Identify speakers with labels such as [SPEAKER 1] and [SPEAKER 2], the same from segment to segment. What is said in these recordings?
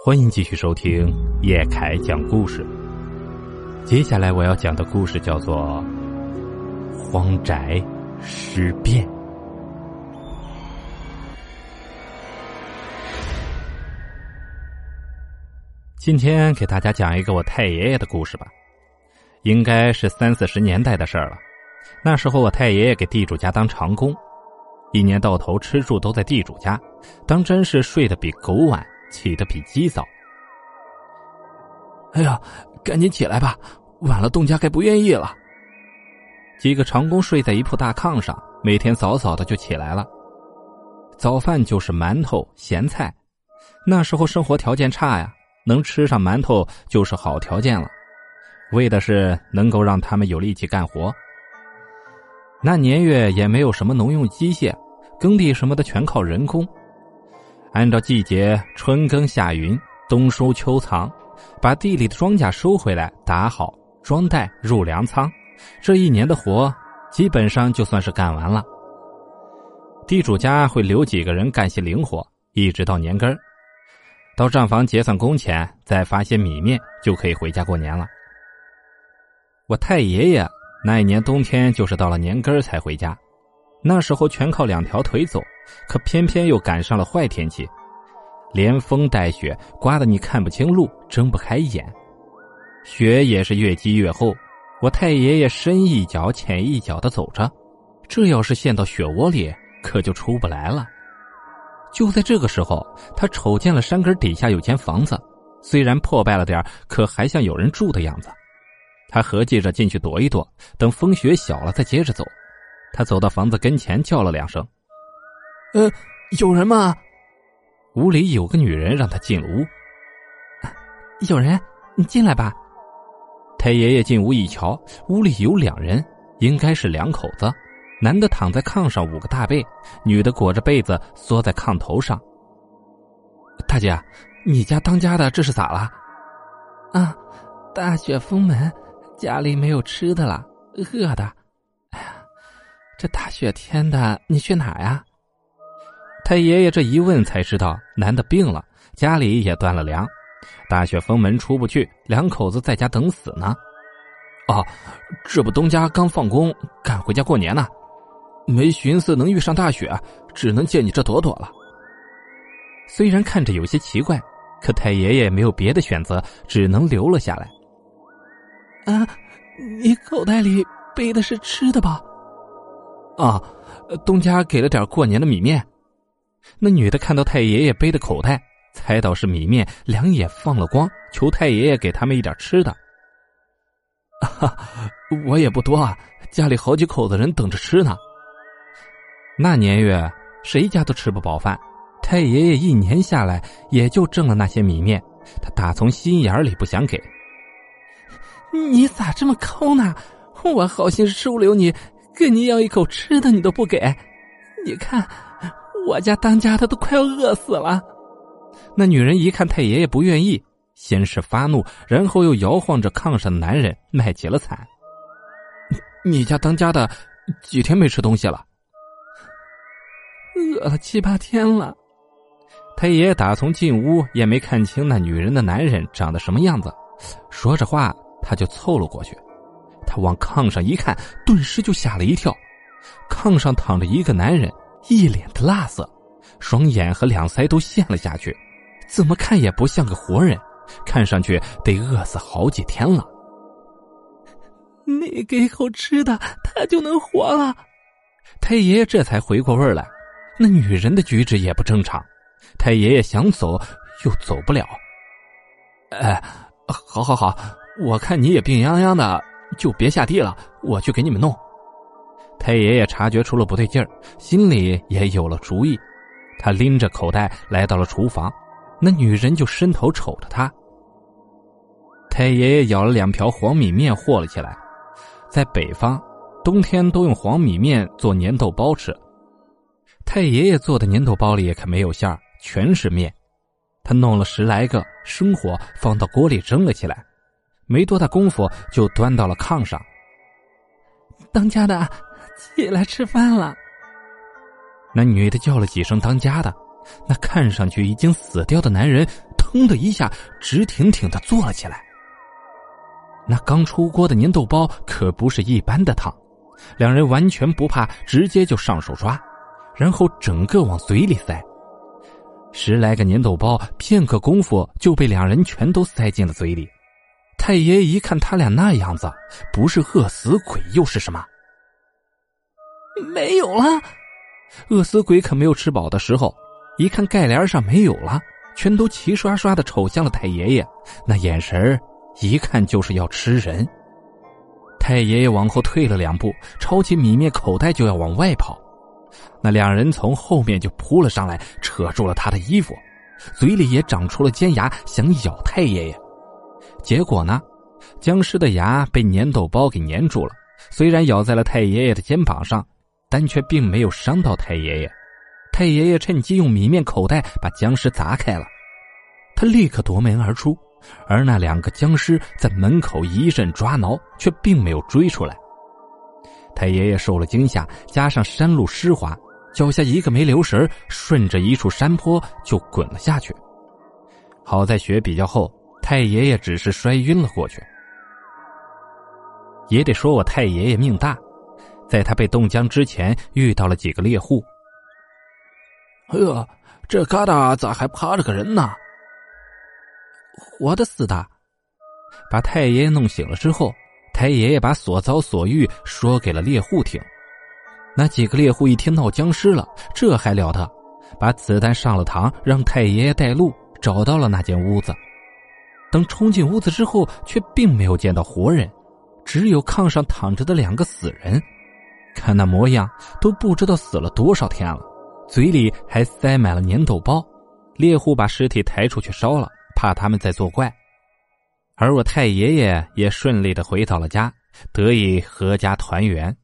[SPEAKER 1] 欢迎继续收听叶凯讲故事。接下来我要讲的故事叫做《荒宅尸变》。今天给大家讲一个我太爷爷的故事吧，应该是三四十年代的事儿了。那时候我太爷爷给地主家当长工，一年到头吃住都在地主家，当真是睡得比狗晚。起得比鸡早。
[SPEAKER 2] 哎呀，赶紧起来吧，晚了东家该不愿意了。
[SPEAKER 1] 几个长工睡在一铺大炕上，每天早早的就起来了。早饭就是馒头咸菜，那时候生活条件差呀，能吃上馒头就是好条件了。为的是能够让他们有力气干活。那年月也没有什么农用机械，耕地什么的全靠人工。按照季节，春耕夏耘，冬收秋藏，把地里的庄稼收回来，打好装袋入粮仓，这一年的活基本上就算是干完了。地主家会留几个人干些零活，一直到年根儿，到账房结算工钱，再发些米面，就可以回家过年了。我太爷爷那一年冬天，就是到了年根儿才回家。那时候全靠两条腿走，可偏偏又赶上了坏天气，连风带雪，刮得你看不清路，睁不开眼。雪也是越积越厚，我太爷爷深一脚浅一脚的走着，这要是陷到雪窝里，可就出不来了。就在这个时候，他瞅见了山根底下有间房子，虽然破败了点可还像有人住的样子。他合计着进去躲一躲，等风雪小了再接着走。他走到房子跟前，叫了两声：“
[SPEAKER 2] 呃，有人吗？”
[SPEAKER 1] 屋里有个女人，让他进屋。
[SPEAKER 3] 有人，你进来吧。
[SPEAKER 1] 太爷爷进屋一瞧，屋里有两人，应该是两口子。男的躺在炕上捂个大被，女的裹着被子缩在炕头上。
[SPEAKER 2] 大姐，你家当家的这是咋了？
[SPEAKER 3] 啊，大雪封门，家里没有吃的了，饿的。哎呀这大雪天的，你去哪呀？
[SPEAKER 1] 太爷爷这一问才知道，男的病了，家里也断了粮，大雪封门出不去，两口子在家等死呢。
[SPEAKER 2] 哦，这不东家刚放工，赶回家过年呢，没寻思能遇上大雪，只能借你这躲躲了。
[SPEAKER 1] 虽然看着有些奇怪，可太爷爷没有别的选择，只能留了下来。
[SPEAKER 3] 啊，你口袋里背的是吃的吧？
[SPEAKER 2] 啊，东家给了点过年的米面。
[SPEAKER 1] 那女的看到太爷爷背的口袋，猜到是米面，两眼放了光，求太爷爷给他们一点吃的。
[SPEAKER 2] 我也不多啊，家里好几口子人等着吃呢。
[SPEAKER 1] 那年月谁家都吃不饱饭，太爷爷一年下来也就挣了那些米面，他打从心眼里不想给。
[SPEAKER 3] 你咋这么抠呢？我好心收留你。跟你要一口吃的，你都不给，你看，我家当家的都快要饿死了。
[SPEAKER 1] 那女人一看太爷爷不愿意，先是发怒，然后又摇晃着炕上的男人，卖起了惨。
[SPEAKER 2] 你家当家的几天没吃东西了？
[SPEAKER 3] 饿了七八天了。
[SPEAKER 1] 太爷爷打从进屋也没看清那女人的男人长得什么样子，说着话他就凑了过去。他往炕上一看，顿时就吓了一跳。炕上躺着一个男人，一脸的蜡色，双眼和两腮都陷了下去，怎么看也不像个活人，看上去得饿死好几天了。
[SPEAKER 3] 你给口吃的，他就能活了。
[SPEAKER 1] 太爷爷这才回过味来，那女人的举止也不正常。太爷爷想走，又走不了。
[SPEAKER 2] 哎，好好好，我看你也病殃殃的。就别下地了，我去给你们弄。
[SPEAKER 1] 太爷爷察觉出了不对劲儿，心里也有了主意。他拎着口袋来到了厨房，那女人就伸头瞅着他。太爷爷舀了两瓢黄米面和了起来，在北方，冬天都用黄米面做粘豆包吃。太爷爷做的粘豆包里可没有馅儿，全是面。他弄了十来个，生火放到锅里蒸了起来。没多大功夫，就端到了炕上。
[SPEAKER 3] 当家的，起来吃饭了。
[SPEAKER 1] 那女的叫了几声“当家的”，那看上去已经死掉的男人，腾的一下直挺挺的坐了起来。那刚出锅的粘豆包可不是一般的烫，两人完全不怕，直接就上手抓，然后整个往嘴里塞。十来个粘豆包，片刻功夫就被两人全都塞进了嘴里。太爷爷一看他俩那样子，不是饿死鬼又是什么？
[SPEAKER 3] 没有了。
[SPEAKER 1] 饿死鬼可没有吃饱的时候，一看盖帘上没有了，全都齐刷刷的瞅向了太爷爷，那眼神一看就是要吃人。太爷爷往后退了两步，抄起米面口袋就要往外跑。那两人从后面就扑了上来，扯住了他的衣服，嘴里也长出了尖牙，想咬太爷爷。结果呢，僵尸的牙被粘豆包给粘住了，虽然咬在了太爷爷的肩膀上，但却并没有伤到太爷爷。太爷爷趁机用米面口袋把僵尸砸开了，他立刻夺门而出，而那两个僵尸在门口一阵抓挠，却并没有追出来。太爷爷受了惊吓，加上山路湿滑，脚下一个没留神，顺着一处山坡就滚了下去。好在雪比较厚，太爷爷只是摔晕了过去。也得说我太爷爷命大，在他被冻僵之前遇到了几个猎户。
[SPEAKER 2] 哎呀，这疙瘩咋还趴着个人呢？
[SPEAKER 1] 活的死的！把太爷爷弄醒了之后。太爷爷把所遭所遇说给了猎户听，那几个猎户一听闹僵尸了，这还了得！把子弹上了膛，让太爷爷带路，找到了那间屋子。等冲进屋子之后，却并没有见到活人，只有炕上躺着的两个死人，看那模样都不知道死了多少天了，嘴里还塞满了粘豆包。猎户把尸体抬出去烧了，怕他们再作怪。而我太爷爷也顺利的回到了家，得以阖家团圆。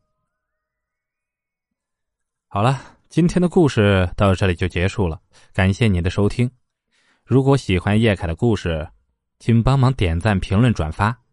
[SPEAKER 1] 好了，今天的故事到这里就结束了，感谢您的收听。如果喜欢叶凯的故事，请帮忙点赞、评论、转发。